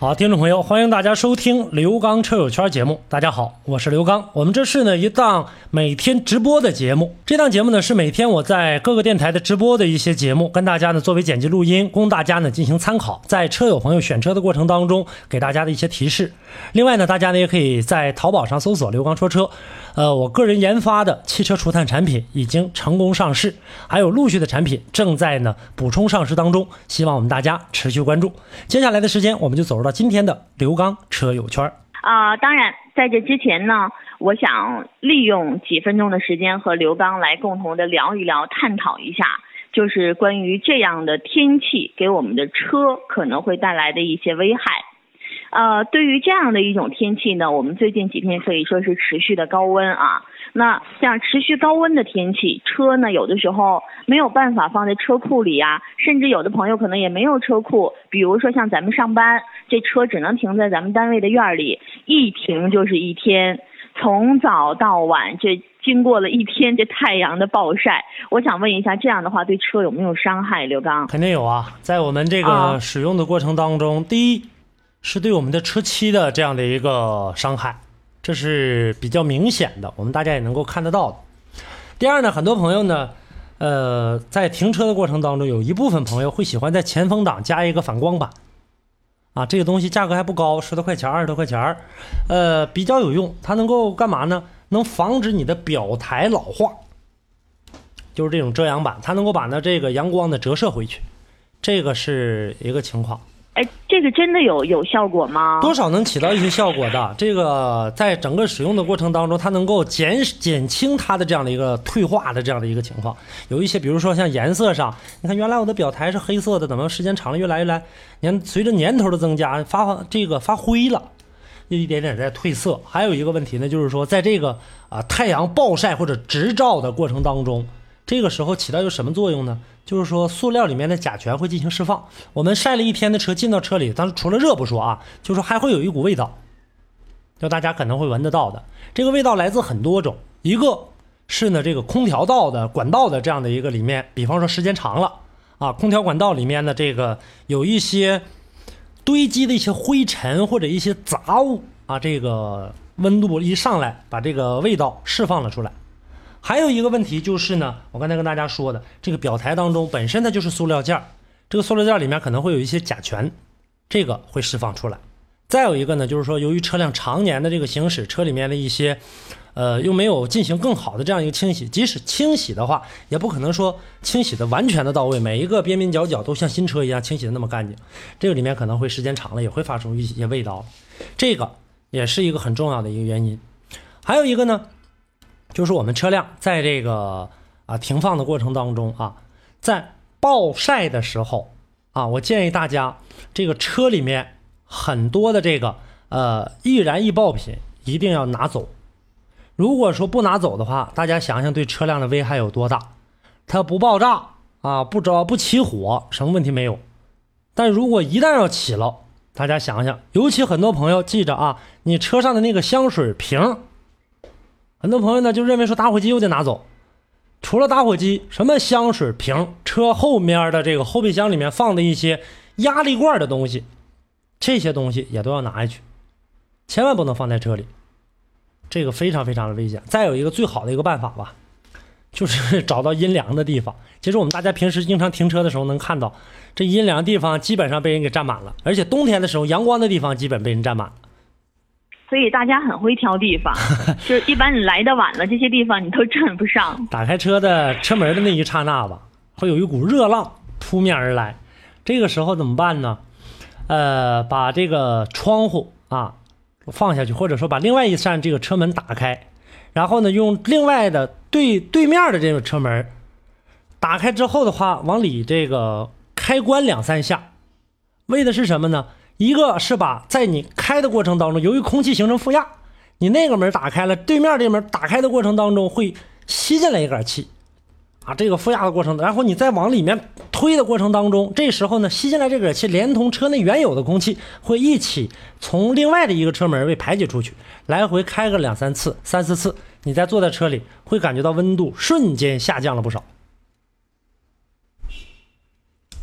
好，听众朋友，欢迎大家收听刘刚车友圈节目。大家好，我是刘刚。我们这是呢一档每天直播的节目。这档节目呢是每天我在各个电台的直播的一些节目，跟大家呢作为剪辑录音，供大家呢进行参考。在车友朋友选车的过程当中，给大家的一些提示。另外呢，大家呢也可以在淘宝上搜索“刘刚说车”。呃，我个人研发的汽车除碳产品已经成功上市，还有陆续的产品正在呢补充上市当中，希望我们大家持续关注。接下来的时间，我们就走入到今天的刘刚车友圈。啊、当然，在这之前呢，我想利用几分钟的时间和刘刚来共同的聊一聊、探讨一下，就是关于这样的天气给我们的车可能会带来的一些危害。呃，对于这样的一种天气呢，我们最近几天可以说是持续的高温啊。那像持续高温的天气，车呢有的时候没有办法放在车库里啊，甚至有的朋友可能也没有车库。比如说像咱们上班，这车只能停在咱们单位的院儿里，一停就是一天，从早到晚，这经过了一天这太阳的暴晒。我想问一下，这样的话对车有没有伤害？刘刚？肯定有啊，在我们这个啊使用的过程当中，第一是对我们的车漆的这样的一个伤害，这是比较明显的，我们大家也能够看得到的。第二呢，很多朋友呢，呃，在停车的过程当中，有一部分朋友会喜欢在前风挡加一个反光板，啊，这个东西价格还不高，十多块钱、二十多块钱儿，呃，比较有用。它能够干嘛呢？能防止你的表台老化，就是这种遮阳板，它能够把呢这个阳光呢折射回去，这个是一个情况。这个真的有有效果吗？多少能起到一些效果的。这个在整个使用的过程当中，它能够减减轻它的这样的一个退化的这样的一个情况。有一些，比如说像颜色上，你看原来我的表台是黑色的，怎么时间长了越来越来年随着年头的增加发这个发灰了。一点点在褪色，还有一个问题呢，就是说，在这个啊太阳暴晒或者直照的过程当中，这个时候起到一个什么作用呢？就是说，塑料里面的甲醛会进行释放。我们晒了一天的车进到车里，但是除了热不说啊，就是说还会有一股味道，就大家可能会闻得到的。这个味道来自很多种，一个是呢这个空调道的管道的这样的一个里面，比方说时间长了啊，空调管道里面的这个有一些堆积的一些灰尘或者一些杂物啊，这个温度一上来，把这个味道释放了出来。还有一个问题就是呢，我刚才跟大家说的，这个表台当中本身它就是塑料件儿，这个塑料件儿里面可能会有一些甲醛，这个会释放出来。再有一个呢，就是说由于车辆常年的这个行驶，车里面的一些，呃，又没有进行更好的这样一个清洗，即使清洗的话，也不可能说清洗的完全的到位，每一个边边角角都像新车一样清洗的那么干净。这个里面可能会时间长了也会发出一些味道，这个也是一个很重要的一个原因。还有一个呢，就是我们车辆在这个啊停放的过程当中啊，在暴晒的时候啊，我建议大家这个车里面很多的这个呃易燃易爆品一定要拿走。如果说不拿走的话，大家想想对车辆的危害有多大？它不爆炸啊，不着不起火，什么问题没有？但如果一旦要起了，大家想想，尤其很多朋友记着啊，你车上的那个香水瓶，很多朋友呢就认为说打火机又得拿走，除了打火机，什么香水瓶，车后面的这个后备箱里面放的一些压力罐的东西，这些东西也都要拿下去，千万不能放在车里，这个非常非常的危险。再有一个最好的一个办法吧，就是找到阴凉的地方。其实我们大家平时经常停车的时候能看到，这阴凉地方基本上被人给占满了，而且冬天的时候阳光的地方基本被人占满了。所以大家很会挑地方，就是一般你来的晚了，这些地方你都占不上。打开车的车门的那一刹那吧，会有一股热浪扑面而来，这个时候怎么办呢？呃，把这个窗户啊放下去，或者说把另外一扇这个车门打开，然后呢，用另外的对对面的这个车门打开之后的话，往里这个开关两三下，为的是什么呢？一个是把在你开的过程当中，由于空气形成负压，你那个门打开了，对面这门打开的过程当中会吸进来一点气，啊，这个负压的过程，然后你再往里面推的过程当中，这时候呢，吸进来这个气连同车内原有的空气会一起从另外的一个车门被排解出去，来回开个两三次、三四次，你再坐在车里会感觉到温度瞬间下降了不少。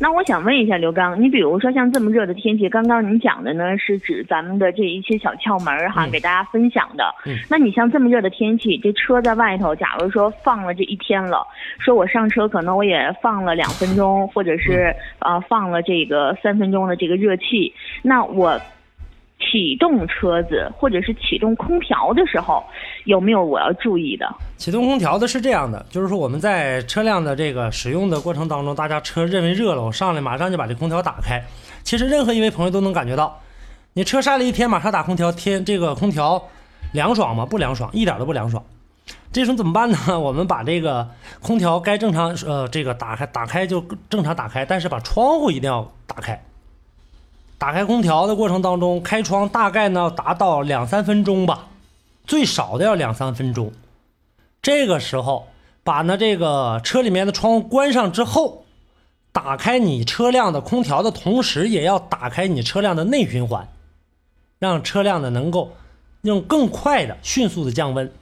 那我想问一下刘刚，你比如说像这么热的天气，刚刚您讲的呢是指咱们的这一些小窍门儿哈，嗯给大家分享的。嗯那你像这么热的天气，这车在外头，假如说放了这一天了，说我上车可能我也放了两分钟，或者是嗯呃放了这个三分钟的这个热气，那我启动车子或者是启动空调的时候，有没有我要注意的？启动空调的是这样的，就是说我们在车辆的这个使用的过程当中，大家车认为热了，我上来马上就把这空调打开。其实任何一位朋友都能感觉到，你车晒了一天，马上打空调，天这个空调凉爽吗？不凉爽，一点都不凉爽。这时候怎么办呢？我们把这个空调该正常呃这个打开打开就正常打开，但是把窗户一定要打开。打开空调的过程当中，开窗大概呢达到两三分钟吧，最少的要两三分钟。这个时候，把呢这个车里面的窗户关上之后，打开你车辆的空调的同时，也要打开你车辆的内循环，让车辆呢能够用更快的、迅速的降温。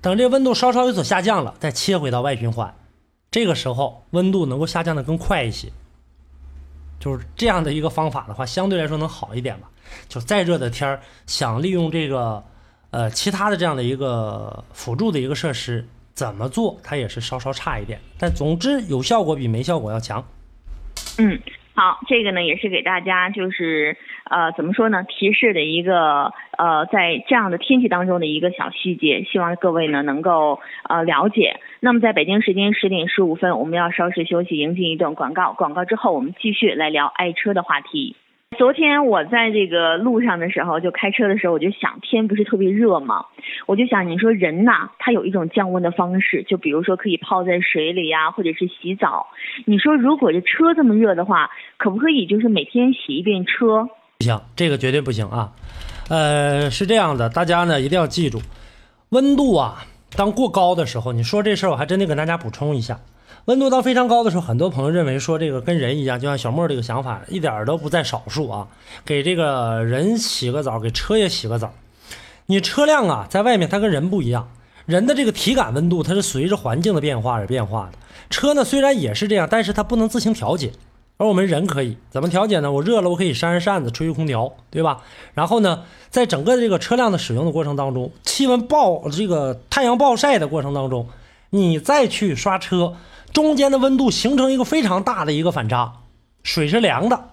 等这个温度稍稍有所下降了，再切回到外循环，这个时候温度能够下降的更快一些。就是这样的一个方法的话，相对来说能好一点吧。就再热的天儿，想利用这个呃其他的这样的一个辅助的一个设施，怎么做它也是稍稍差一点。但总之有效果比没效果要强。嗯，好，这个呢也是给大家就是呃怎么说呢提示的一个呃在这样的天气当中的一个小细节，希望各位呢能够呃了解。那么在北京时间十点十五分，我们要稍事休息，迎进一段广告。广告之后，我们继续来聊爱车的话题。昨天我在这个路上的时候，就开车的时候，我就想，天不是特别热吗？我就想，你说人呐，他有一种降温的方式，就比如说可以泡在水里呀、或者是洗澡。你说如果这车这么热的话，可不可以就是每天洗一遍车？不行，这个绝对不行啊。呃，是这样的，大家呢一定要记住，温度啊，当过高的时候，你说这事儿，我还真得跟大家补充一下。温度到非常高的时候，很多朋友认为说这个跟人一样，就像小莫这个想法，一点都不在少数啊。给这个人洗个澡，给车也洗个澡。你车辆啊，在外面它跟人不一样，人的这个体感温度它是随着环境的变化而变化的。车呢虽然也是这样，但是它不能自行调节。而我们人可以怎么调节呢？我热了，我可以扇扇扇子，吹吹空调，对吧？然后呢，在整个这个车辆的使用的过程当中，气温暴这个太阳暴晒的过程当中，你再去刷车，中间的温度形成一个非常大的一个反差，水是凉的，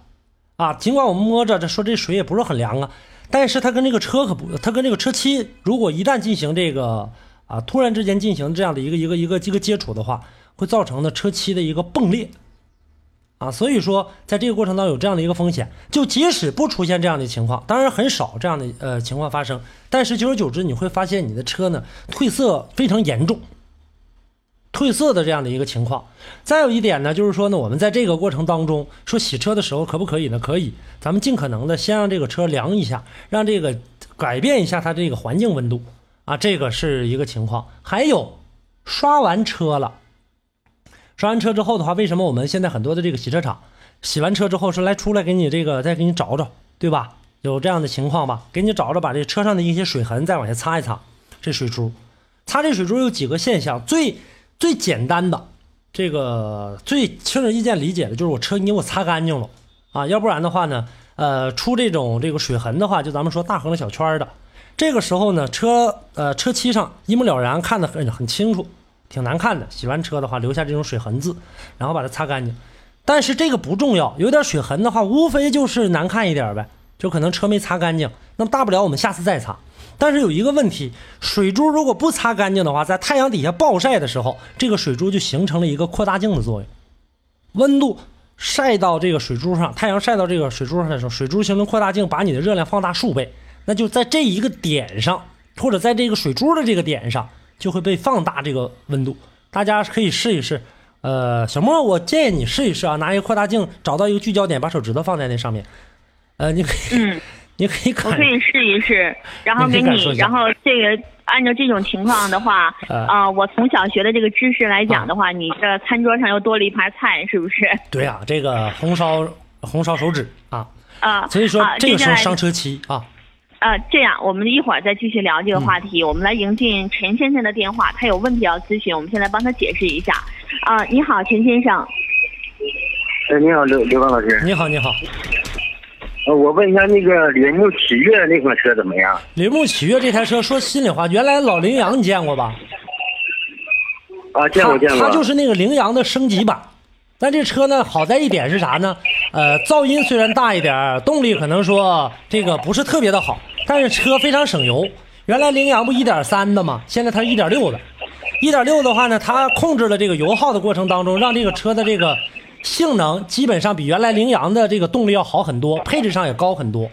啊，尽管我们摸着这说这水也不是很凉啊，但是它跟这个车可不，它跟这个车漆如果一旦进行这个啊突然之间进行这样的一个一个一个一个接触的话，会造成呢车漆的一个迸裂。啊，所以说在这个过程当中有这样的一个风险，就即使不出现这样的情况，当然很少这样的呃情况发生，但是久而久之你会发现你的车呢褪色非常严重，褪色的这样的一个情况。再有一点呢，就是说呢，我们在这个过程当中说洗车的时候可不可以呢？可以，咱们尽可能的先让这个车凉一下，让这个改变一下它这个环境温度啊，这个是一个情况。还有刷完车了。刷完车之后的话，为什么我们现在很多的这个洗车厂洗完车之后说来出来给你这个再给你找找，对吧？有这样的情况吧？给你找找，把这车上的一些水痕再往下擦一擦，这水珠，擦这水珠有几个现象，最最简单的，这个最轻而易见理解的就是我车你给我擦干净了啊，要不然的话呢，呃，出这种这个水痕的话，就咱们说大横的小圈的，这个时候呢，车呃车漆上一目了然，看得很很清楚。挺难看的，洗完车的话留下这种水痕渍，然后把它擦干净。但是这个不重要，有点水痕的话，无非就是难看一点呗，就可能车没擦干净。那么大不了我们下次再擦。但是有一个问题，水珠如果不擦干净的话，在太阳底下暴晒的时候，这个水珠就形成了一个扩大镜的作用，温度晒到这个水珠上，太阳晒到这个水珠上的时候，水珠形成扩大镜，把你的热量放大数倍。那就在这一个点上，或者在这个水珠的这个点上。就会被放大这个温度，大家可以试一试。呃，小莫，我建议你试一试啊，拿一个扩大镜找到一个聚焦点，把手指头放在那上面，呃，你可以，嗯，你可以看，我可以试一试，然后给你，然后这个按照这种情况的话，呃。啊、我从小学的这个知识来讲的话，你这餐桌上又多了一盘菜，是不是？对啊，这个红烧红烧手指啊，啊、所以说这个时候上车期啊，呃，这样，我们一会儿再继续聊这个话题。我们来迎进陈先生的电话，他有问题要咨询，我们先来帮他解释一下。啊、你好，陈先生。哎，你好，刘刘刚老师。你好，你好，呃，我问一下，那个铃木启悦那款车怎么样？铃木启悦这台车，说心里话，原来老羚羊你见过吧？啊，见过见过。它它就是那个羚羊的升级版。但这车呢，好在一点是啥呢？呃，噪音虽然大一点，动力可能说这个不是特别的好，但是车非常省油。原来羚羊不一点三的嘛，现在它一点六的。一点六的话呢，它控制了这个油耗的过程当中，让这个车的这个性能基本上比原来羚羊的这个动力要好很多，配置上也高很多。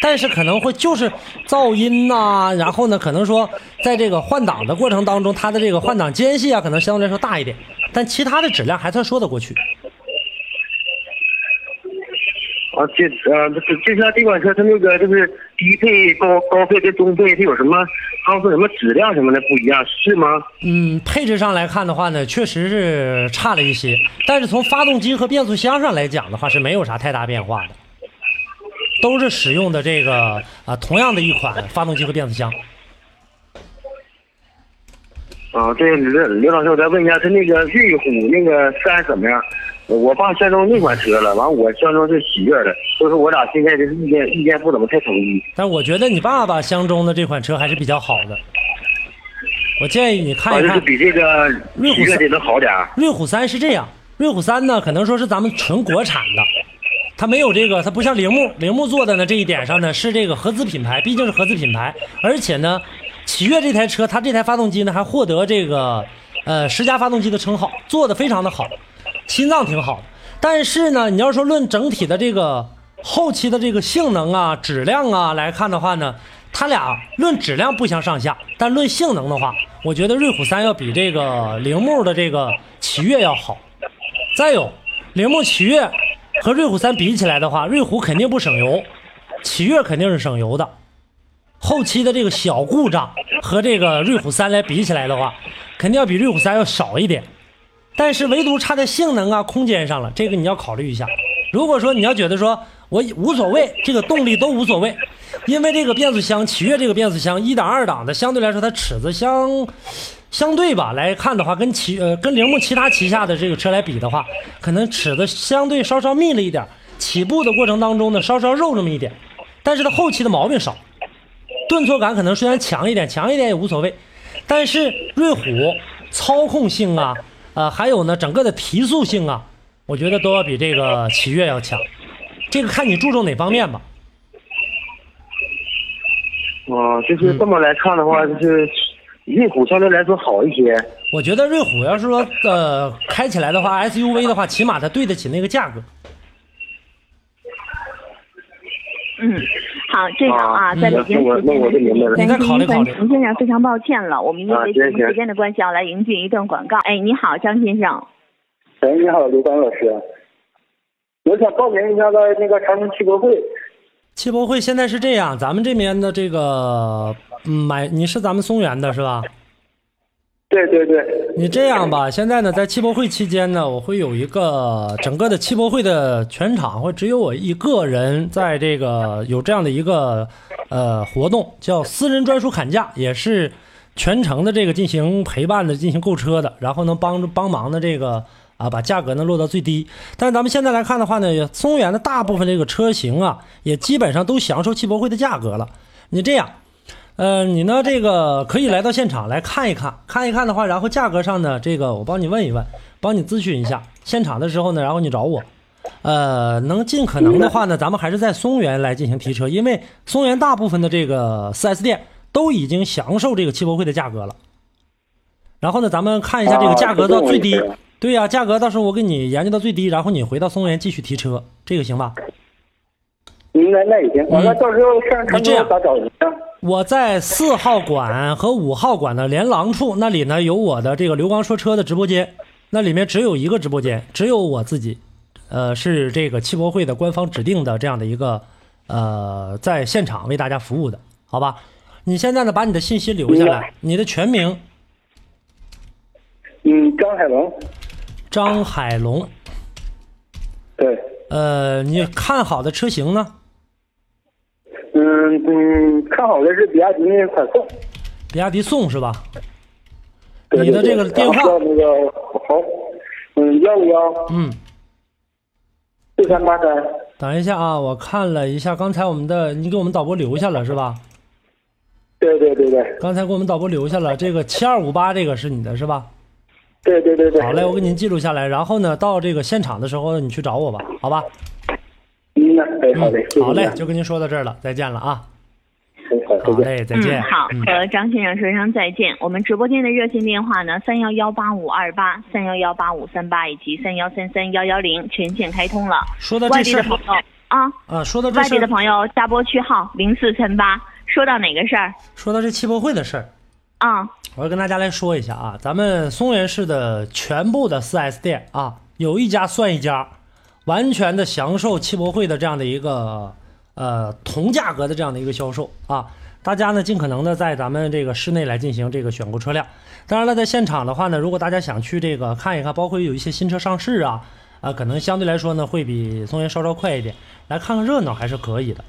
但是可能会就是噪音呐、然后呢，可能说在这个换挡的过程当中，它的这个换挡间隙啊，可能相对来说大一点，但其他的质量还算说得过去。啊，这呃，这就像这款车，它那个就是低配、高高配跟中配，它有什么？他们说什么质量什么的不一样，是吗？嗯，配置上来看的话呢，确实是差了一些，但是从发动机和变速箱上来讲的话，是没有啥太大变化的，都是使用的这个啊同样的一款发动机和变速箱。啊，对，刘刘老师，我再问一下，它那个瑞虎那个三怎么样？我爸相中那款车了，完我相中是喜悦的，所以说我俩现在就是意见意见不怎么太统一。但我觉得你爸爸相中的这款车还是比较好的，我建议你看啊，一看就是。比这个瑞虎三能好点。瑞虎三是这样，瑞虎三呢，可能说是咱们纯国产的，它没有这个，它不像铃木，铃木做的呢这一点上呢是这个合资品牌，毕竟是合资品牌，而且呢，启悦这台车，它这台发动机呢还获得这个呃十佳发动机的称号，做的非常的好，心脏挺好的。但是呢，你要说论整体的这个后期的这个性能啊、质量啊来看的话呢，它俩论质量不相上下，但论性能的话，我觉得瑞虎三要比这个铃木的这个启悦要好。再有，铃木启悦和瑞虎三比起来的话，瑞虎肯定不省油，启悦肯定是省油的。后期的这个小故障和这个瑞虎三来比起来的话，肯定要比瑞虎三要少一点。但是唯独差在性能啊、空间上了，这个你要考虑一下。如果说你要觉得说我无所谓，这个动力都无所谓，因为这个变速箱，启悦这个变速箱一档二档的，相对来说它尺子相相对吧来看的话，跟其呃跟铃木其他旗下的这个车来比的话，可能尺子相对稍稍密了一点，起步的过程当中呢稍稍肉那么一点，但是它后期的毛病少，顿挫感可能虽然强一点，强一点也无所谓，但是瑞虎操控性啊，呃，还有呢整个的提速性啊，我觉得都要比这个启悦要强。这个看你注重哪方面吧。啊，就是这么来看的话，就是瑞虎相对来说好一些。我觉得瑞虎要是说呃开起来的话，SUV 的话，起码它对得起那个价格。嗯，好，这样啊，啊在北京时间那我就明白了你再考虑考虑陈先生非常抱歉了，我们因啊为时间的关系要来迎进一段广告。哎，你好，张先生。哎，你好，刘刚老师，我想报名一下在那个长春汽博会。汽博会现在是这样，咱们这边的这个嗯买你是咱们松原的是吧？对对对，你这样吧，现在呢，在汽博会期间呢，我会有一个整个的汽博会的全场会只有我一个人在这个有这样的一个呃活动，叫私人专属砍价，也是全程的这个进行陪伴的、进行购车的，然后能帮助帮忙的这个啊把价格呢落到最低。但咱们现在来看的话呢，松原的大部分这个车型啊，也基本上都享受汽博会的价格了。你这样。呃，你呢？这个可以来到现场来看一看，看一看的话，然后价格上呢，这个我帮你问一问，帮你咨询一下。现场的时候呢，然后你找我，呃，能尽可能的话呢，咱们还是在松原来进行提车，因为松原大部分的这个 4S 店都已经享受这个汽博会的价格了。然后呢，咱们看一下这个价格到最低，对呀、价格到时候我给你研究到最低，然后你回到松原继续提车，这个行吧？应该那也行。完了，到时候上长你这样咋找你啊？我在四号馆和五号馆的连廊处那里呢，有我的这个刘光说车的直播间。那里面只有一个直播间，只有我自己，呃，是这个汽博会的官方指定的这样的一个呃，在现场为大家服务的，好吧？你现在呢，把你的信息留下来，你的全名嗯，张海龙，张海龙，对，呃，你看好的车型呢？嗯嗯，看好的是比亚迪那个快送，比亚迪宋是吧？对你的这个电话那个好，嗯，幺五幺嗯，四三八三，等一下啊，我看了一下，刚才我们的你给我们导播留下了是吧？对对对对刚才给我们导播留下了这个七二五八，这个是你的是吧？对对对对。好嘞，我给您记录下来。然后呢，到这个现场的时候你去找我吧，好吧？嗯，哎，好嘞，好嘞，就跟您说到这儿了，再见了啊！哎好，再见。好嘞，再见。嗯，好，和张先生说声再见。我们直播间的热线电话呢，三幺幺八五二八、三幺幺八五三八以及三幺三三幺幺零全线开通了。说到这事儿外地的朋友啊，呃，说到这地的朋友加拨区号零四三八。说到哪个事儿说到这汽博会的事儿，啊？我要跟大家来说一下啊，咱们松原市的全部的四 S 店啊，有一家算一家，完全的享受汽博会的这样的一个呃同价格的这样的一个销售啊。大家呢尽可能的在咱们这个市内来进行这个选购车辆。当然了，在现场的话呢，如果大家想去这个看一看，包括有一些新车上市啊，啊，可能相对来说呢会比松原稍稍快一点，来看看热闹还是可以的。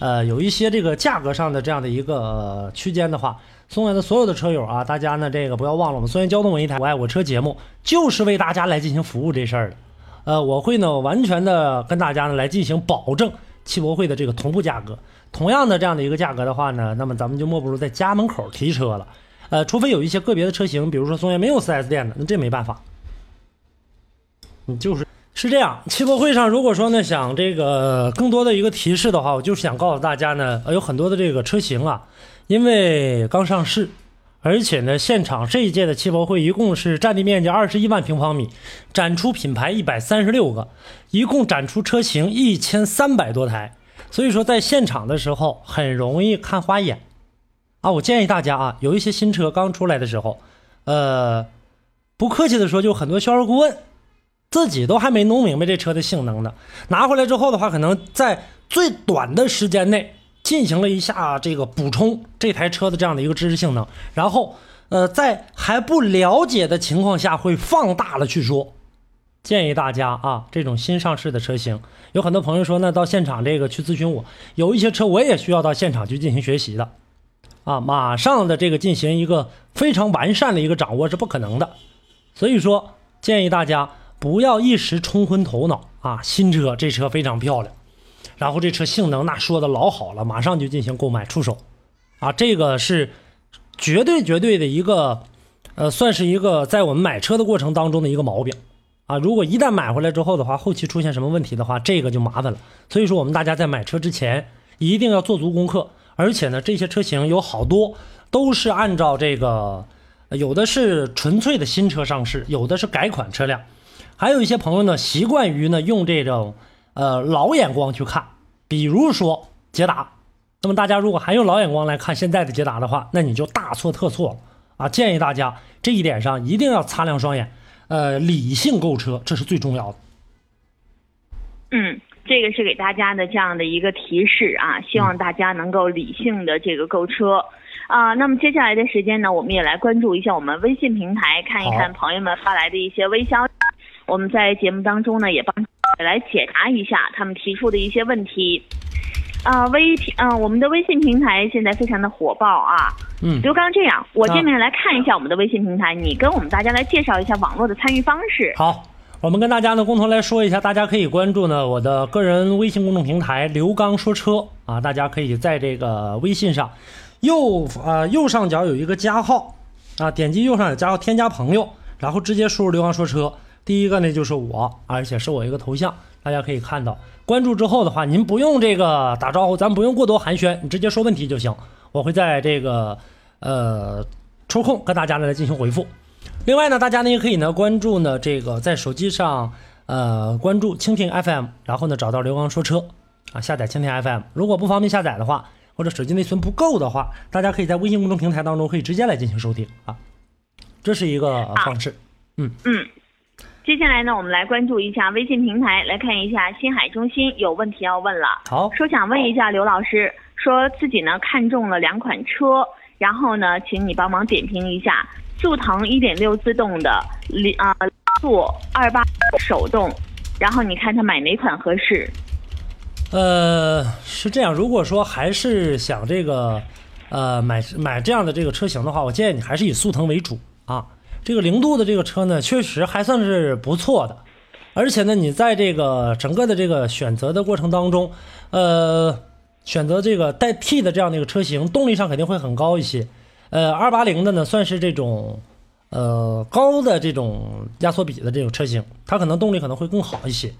呃，有一些这个价格上的这样的一个、区间的话，松原的所有的车友啊，大家呢这个不要忘了，我们松原交通文艺台“我爱我车”节目就是为大家来进行服务这事儿的。呃，我会呢完全的跟大家呢来进行保证汽博会的这个同步价格。同样的这样的一个价格的话呢，那么咱们就莫不如在家门口提车了。呃，除非有一些个别的车型，比如说松原没有 4S 店的，那这没办法。你就是是这样，汽博会上如果说呢想这个更多的一个提示的话，我就是想告诉大家呢，呃有很多的这个车型啊，因为刚上市，而且呢现场这一届的汽博会一共是占地面积二十一万平方米，展出品牌一百三十六个，一共展出车型一千三百多台，所以说在现场的时候很容易看花眼啊。我建议大家啊，有一些新车刚出来的时候，呃，不客气的说，就很多销售顾问。自己都还没弄明白这车的性能呢，拿回来之后的话，可能在最短的时间内进行了一下这个补充这台车的这样的一个知识性能，然后呃，在还不了解的情况下会放大了去说。建议大家啊，这种新上市的车型，有很多朋友说呢，到现场这个去咨询我，有一些车我也需要到现场去进行学习的，啊，马上的这个进行一个非常完善的一个掌握是不可能的，所以说建议大家。不要一时冲昏头脑啊！新车这车非常漂亮，然后这车性能那说的老好了，马上就进行购买出手，啊，这个是绝对绝对的一个，呃，算是一个在我们买车的过程当中的一个毛病啊。如果一旦买回来之后的话，后期出现什么问题的话，这个就麻烦了。所以说，我们大家在买车之前一定要做足功课，而且呢，这些车型有好多都是按照这个，有的是纯粹的新车上市，有的是改款车辆。还有一些朋友呢，习惯于呢用这种呃老眼光去看，比如说捷达。那么大家如果还用老眼光来看现在的捷达的话，那你就大错特错了啊！建议大家这一点上一定要擦亮双眼，呃，理性购车，这是最重要的。嗯，这个是给大家的这样的一个提示啊，希望大家能够理性的这个购车。啊，那么接下来的时间呢，我们也来关注一下我们微信平台，看一看朋友们发来的一些微消息。我们在节目当中呢，也帮来解答一下他们提出的一些问题。啊，微平，嗯、我们的微信平台现在非常的火爆啊。嗯刘刚，这样，我这面来看一下我们的微信平台，你跟我们大家来介绍一下网络的参与方式。好，我们跟大家呢共同来说一下，大家可以关注呢我的个人微信公众平台“刘刚说车”啊，大家可以在这个微信上右啊、右上角有一个加号啊，点击右上角加号添加朋友，然后直接输入“刘刚说车”。第一个呢就是我，而且是我一个头像，大家可以看到。关注之后的话，您不用这个打招呼，咱不用过多寒暄，你直接说问题就行。我会在这个呃抽空跟大家呢来进行回复。另外呢，大家呢也可以呢关注呢这个在手机上呃关注蜻蜓 FM，然后呢找到刘刚说车啊，下载蜻蜓 FM。如果不方便下载的话，或者手机内存不够的话，大家可以在微信公众平台当中可以直接来进行收听啊，这是一个方式。嗯，接下来呢，我们来关注一下微信平台，来看一下新海中心有问题要问了。好，说想问一下刘老师，说自己呢看中了两款车，然后呢，请你帮忙点评一下速腾1.6自动的，零啊速二八手动，然后你看他买哪款合适？呃，是这样，如果说还是想这个，呃，买买这样的这个车型的话，我建议你还是以速腾为主啊。这个零度的这个车呢，确实还算是不错的，而且呢，你在这个整个的这个选择的过程当中，呃，选择这个带 T 的这样的一个车型，动力上肯定会很高一些。呃，二八零的呢，算是这种呃高的这种压缩比的这种车型，它可能动力可能会更好一些。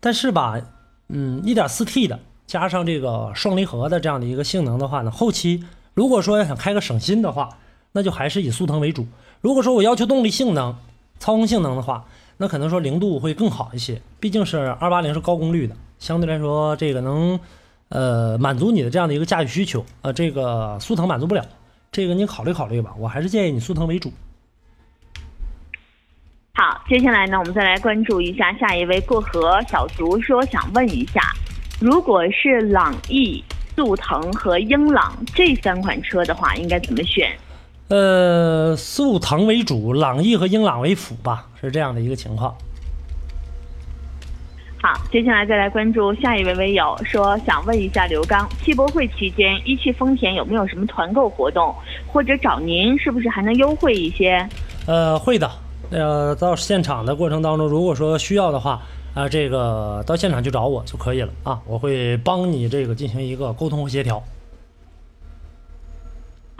但是吧，嗯，一点四 T 的加上这个双离合的这样的一个性能的话呢，后期如果说要想开个省心的话，那就还是以速腾为主。如果说我要求动力性能、操控性能的话，那可能说零度会更好一些。毕竟是二八零是高功率的，相对来说这个能呃满足你的这样的一个驾驭需求。呃，这个速腾满足不了，这个你考虑考虑吧。我还是建议你速腾为主。好，接下来呢，我们再来关注一下下一位过河小卒说想问一下，如果是朗逸、速腾和英朗这三款车的话，应该怎么选？呃，速腾为主，朗逸和英朗为辅吧，是这样的一个情况。好，接下来再来关注下一位微友说想问一下刘刚，汽博会期间一汽丰田有没有什么团购活动，或者找您是不是还能优惠一些？呃，会的。呃，到现场的过程当中，如果说需要的话，啊、这个到现场去找我就可以了啊，我会帮你这个进行一个沟通和协调。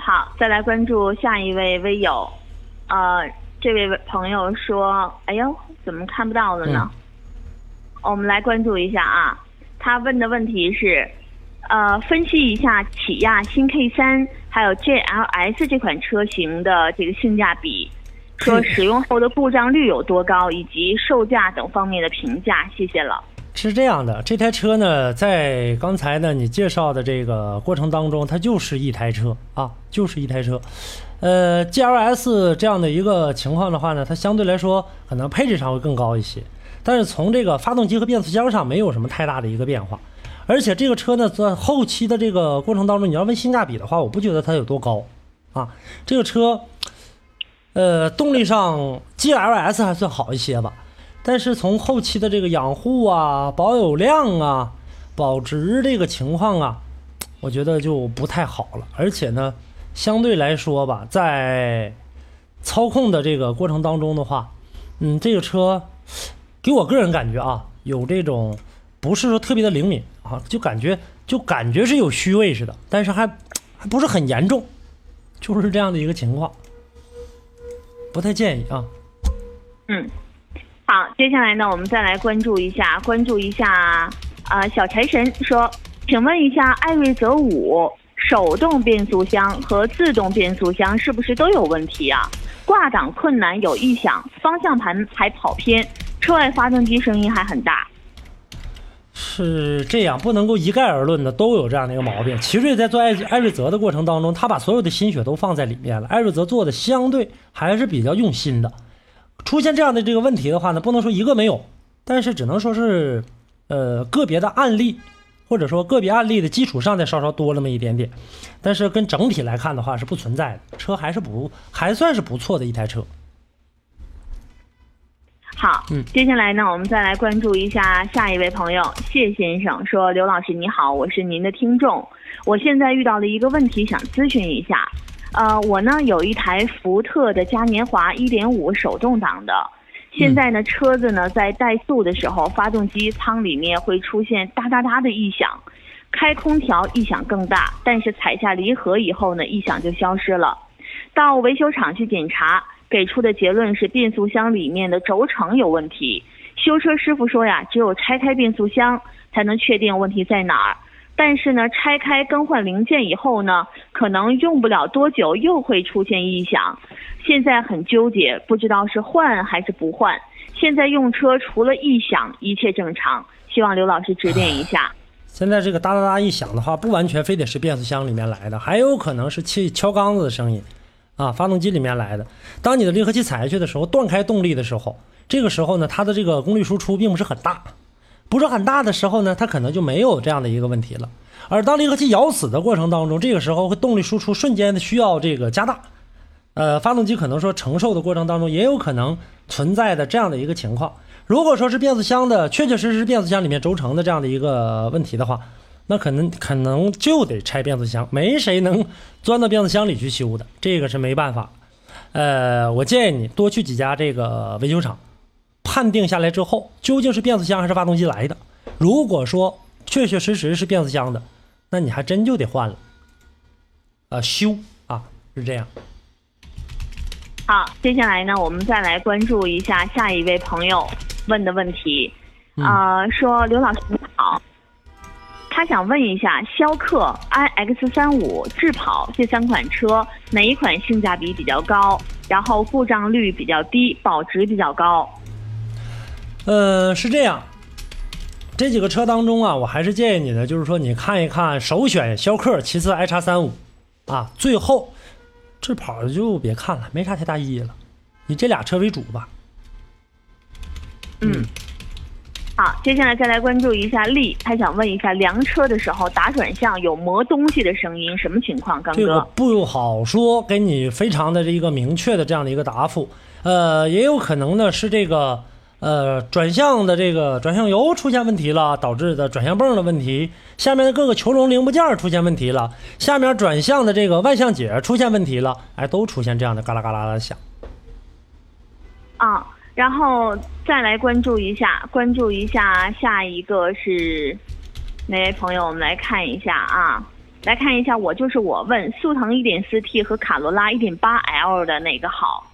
好，再来关注下一位微友，呃，这位朋友说，哎呦，怎么看不到了呢？我们来关注一下啊，他问的问题是，呃，分析一下起亚新 K 三还有 GLS 这款车型的这个性价比，说使用后的故障率有多高，以及售价等方面的评价，谢谢了。是这样的，这台车呢，在刚才呢你介绍的这个过程当中，它就是一台车啊，就是一台车。呃，GLS 这样的一个情况的话呢，它相对来说可能配置上会更高一些，但是从这个发动机和变速箱上没有什么太大的一个变化。而且这个车呢，在后期的这个过程当中，你要问性价比的话，我不觉得它有多高啊。这个车，呃，动力上 GLS 还算好一些吧。但是从后期的这个养护啊、保有量啊、保值这个情况啊，我觉得就不太好了。而且呢，相对来说吧，在操控的这个过程当中的话，嗯，这个车给我个人感觉啊，有这种不是说特别的灵敏啊，就感觉就感觉是有虚位似的，但是还还不是很严重，就是这样的一个情况，不太建议啊。嗯，好，接下来呢，我们再来关注一下，关注一下啊、小财神说，请问一下，艾瑞泽五手动变速箱和自动变速箱是不是都有问题啊？挂档困难有异响，方向盘还跑偏，车外发动机声音还很大。是这样，不能够一概而论的，都有这样的一个毛病。奇瑞在做艾艾瑞泽的过程当中，他把所有的心血都放在里面了。艾瑞泽做的相对还是比较用心的。出现这样的这个问题的话呢，不能说一个没有，但是只能说是，呃，个别的案例，或者说个别案例的基础上再稍稍多那么一点点。但是跟整体来看的话是不存在的，车还是不还算是不错的一台车。好，嗯接下来呢，我们再来关注一下下一位朋友谢先生说：“刘老师你好，我是您的听众，我现在遇到了一个问题，想咨询一下。呃，我呢有一台福特的嘉年华1.5手动挡的，现在呢车子呢在怠速的时候，发动机舱里面会出现哒哒哒的异响，开空调异响更大，但是踩下离合以后呢，异响就消失了。到维修厂去检查，给出的结论是变速箱里面的轴承有问题。修车师傅说呀，只有拆开变速箱才能确定问题在哪儿。但是呢，拆开更换零件以后呢，可能用不了多久又会出现异响。现在很纠结，不知道是换还是不换。现在用车除了异响，一切正常。希望刘老师指点一下。现在这个哒哒哒一响的话，不完全非得是变速箱里面来的，还有可能是气敲缸子的声音。啊，发动机里面来的。当你的离合器踩下去的时候，断开动力的时候，这个时候呢，它的这个功率输出并不是很大，不是很大的时候呢，它可能就没有这样的一个问题了。而当离合器咬死的过程当中，这个时候会动力输出瞬间的需要这个加大，呃，发动机可能说承受的过程当中也有可能存在的这样的一个情况。如果说是变速箱的，确确实实变速箱里面轴承的这样的一个问题的话，那可能可能就得拆变速箱，没谁能钻到变速箱里去修的，这个是没办法。呃，我建议你多去几家这个维修厂，判定下来之后，究竟是变速箱还是发动机来的。如果说确确实实是变速箱的，那你还真就得换了，呃，修啊，是这样。好，接下来呢，我们再来关注一下下一位朋友问的问题，啊、说刘老师你好，他想问一下，逍客、iX 三五、智跑这三款车哪一款性价比比较高？然后故障率比较低，保值比较高。呃，是这样，这几个车当中啊，我还是建议你的，就是说你看一看，首选逍客，其次 i 叉三五，啊，最后智跑就别看了，没啥太大意义了，以这俩车为主吧。嗯，好，接下来再来关注一下力，他想问一下，量车的时候打转向有磨东西的声音，什么情况？刚这个哥，不好说，给你非常的这一个明确的这样的一个答复。呃，也有可能呢是这个呃转向的这个转向油出现问题了，导致的转向泵的问题，下面的各个球笼零部件出现问题了，下面转向的这个万向节出现问题了，哎，都出现这样的嘎啦嘎啦的响。啊，然后再来关注一下，关注一下下一个是哪位朋友？我们来看一下啊，来看一下，我就是我问速腾 1.4T 和卡罗拉 1.8L 的哪个好？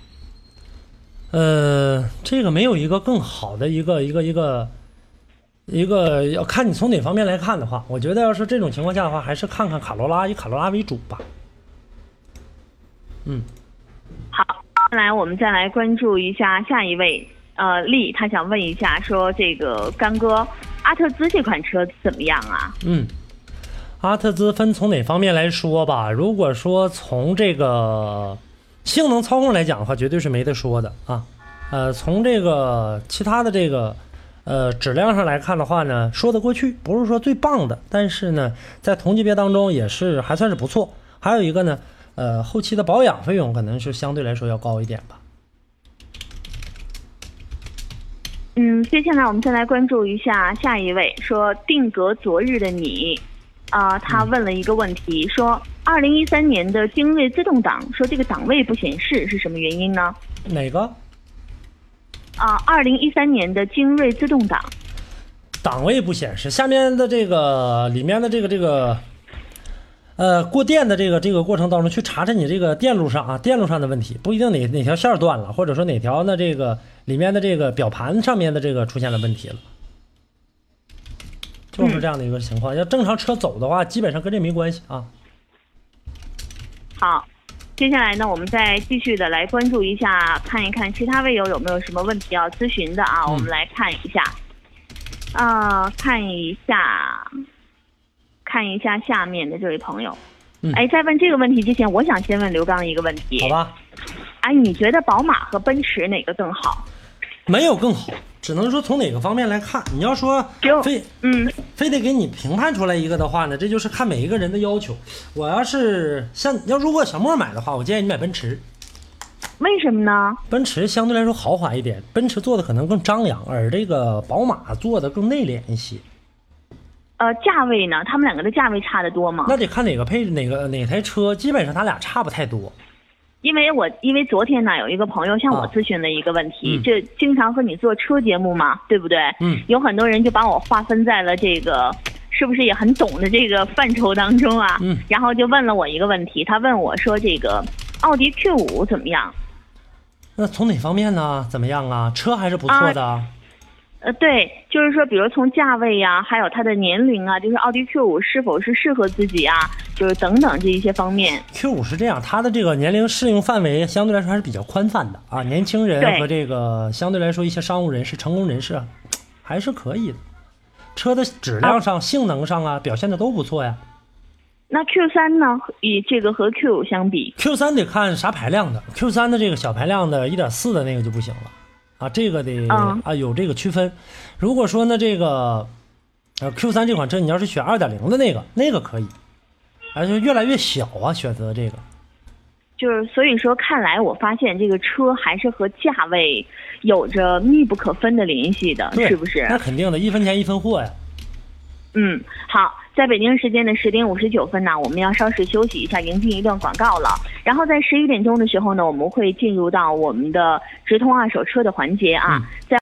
呃，这个没有一个更好的一个一个一个一个，要看你从哪方面来看的话，我觉得要是这种情况下的话，还是看看卡罗拉，以卡罗拉为主吧。嗯，好，接下来我们再来关注一下下一位，呃，丽，他想问一下，说这个干哥，阿特兹这款车怎么样啊？嗯，阿特兹分从哪方面来说吧？如果说从这个性能操控来讲的话，绝对是没得说的啊。呃，从这个其他的这个呃质量上来看的话呢，说得过去，不是说最棒的，但是呢，在同级别当中也是还算是不错。还有一个呢，呃，后期的保养费用可能是相对来说要高一点吧。嗯，接下来我们再来关注一下下一位，说定格昨日的你，啊、他问了一个问题，说二零一三年的精锐自动挡，说这个档位不显示是什么原因呢？哪个啊、2二零一三年的精锐自动挡，档位不显示，下面的这个里面的这个这个，呃，过电的这个这个过程当中，去查查你这个电路上啊，电路上的问题，不一定哪哪条线断了，或者说哪条呢这个里面的这个表盘上面的这个出现了问题了，就是这样的一个情况。要正常车走的话，基本上跟这没关系啊。好，接下来呢，我们再继续的来关注一下，看一看其他位友有没有什么问题要咨询的啊？我们来看一下，啊、看一下，看一下下面的这位朋友。嗯哎，在问这个问题之前，我想先问刘刚一个问题。好吧，哎，你觉得宝马和奔驰哪个更好？没有更好，只能说从哪个方面来看。你要说就非嗯，非得给你评判出来一个的话呢，这就是看每一个人的要求。我要是像要如果小莫买的话，我建议你买奔驰。为什么呢？奔驰相对来说豪华一点，奔驰做的可能更张扬，而这个宝马做的更内敛一些。呃，价位呢？他们两个的价位差得多吗？那得看哪个配置哪个哪台车，基本上它俩差不太多。因为我因为昨天呢，有一个朋友向我啊咨询了一个问题，嗯这经常和你做车节目嘛，对不对？嗯有很多人就把我划分在了这个是不是也很懂的这个范畴当中啊？嗯然后就问了我一个问题，他问我说这个奥迪 Q 五怎么样？那从哪方面呢？怎么样啊？车还是不错的。啊呃，对，就是说，比如从价位呀、还有它的年龄啊，就是奥迪 Q 五是否是适合自己啊，就是等等这一些方面。Q 五是这样，它的这个年龄适用范围相对来说还是比较宽泛的啊，年轻人和这个相对来说一些商务人士、成功人士啊，还是可以的。车的质量上、性能上啊，表现的都不错呀。那 Q 三呢？以这个和 Q 相比，Q 三得看啥排量的，Q 三的这个小排量的1.4的那个就不行了，啊，这个得、嗯啊有这个区分。如果说呢这个呃 Q 三这款车你要是选2.0的那个，那个可以，而且越来越小啊，选择这个。就是所以说，看来我发现这个车还是和价位有着密不可分的联系的，是不是？那肯定的，一分钱一分货呀。嗯，好，在北京时间的十点五十九分呢，我们要稍事休息一下，迎进一段广告了。然后在十一点钟的时候呢，我们会进入到我们的直通二手车的环节啊，在。